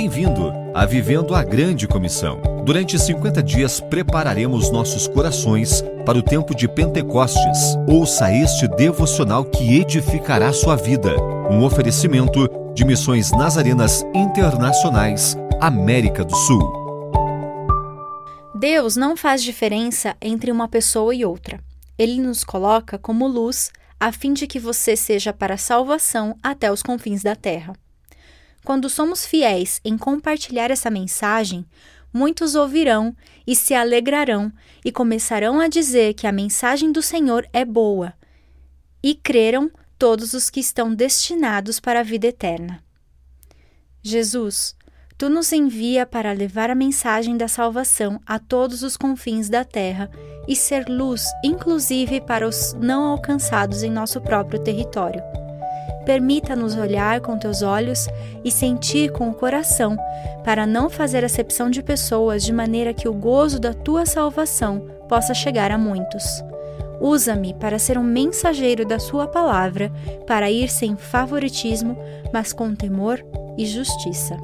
Bem-vindo a Vivendo a Grande Comissão. Durante 50 dias prepararemos nossos corações para o tempo de Pentecostes. Ouça este devocional que edificará sua vida. Um oferecimento de Missões Nazarenas Internacionais, América do Sul. Deus não faz diferença entre uma pessoa e outra. Ele nos coloca como luz a fim de que você seja para salvação até os confins da terra. Quando somos fiéis em compartilhar essa mensagem, muitos ouvirão e se alegrarão e começarão a dizer que a mensagem do Senhor é boa. E creram todos os que estão destinados para a vida eterna. Jesus, tu nos envia para levar a mensagem da salvação a todos os confins da terra e ser luz, inclusive para os não alcançados em nosso próprio território. Permita-nos olhar com teus olhos e sentir com o coração, para não fazer acepção de pessoas de maneira que o gozo da tua salvação possa chegar a muitos. Usa-me para ser um mensageiro da Sua palavra, para ir sem favoritismo, mas com temor e justiça.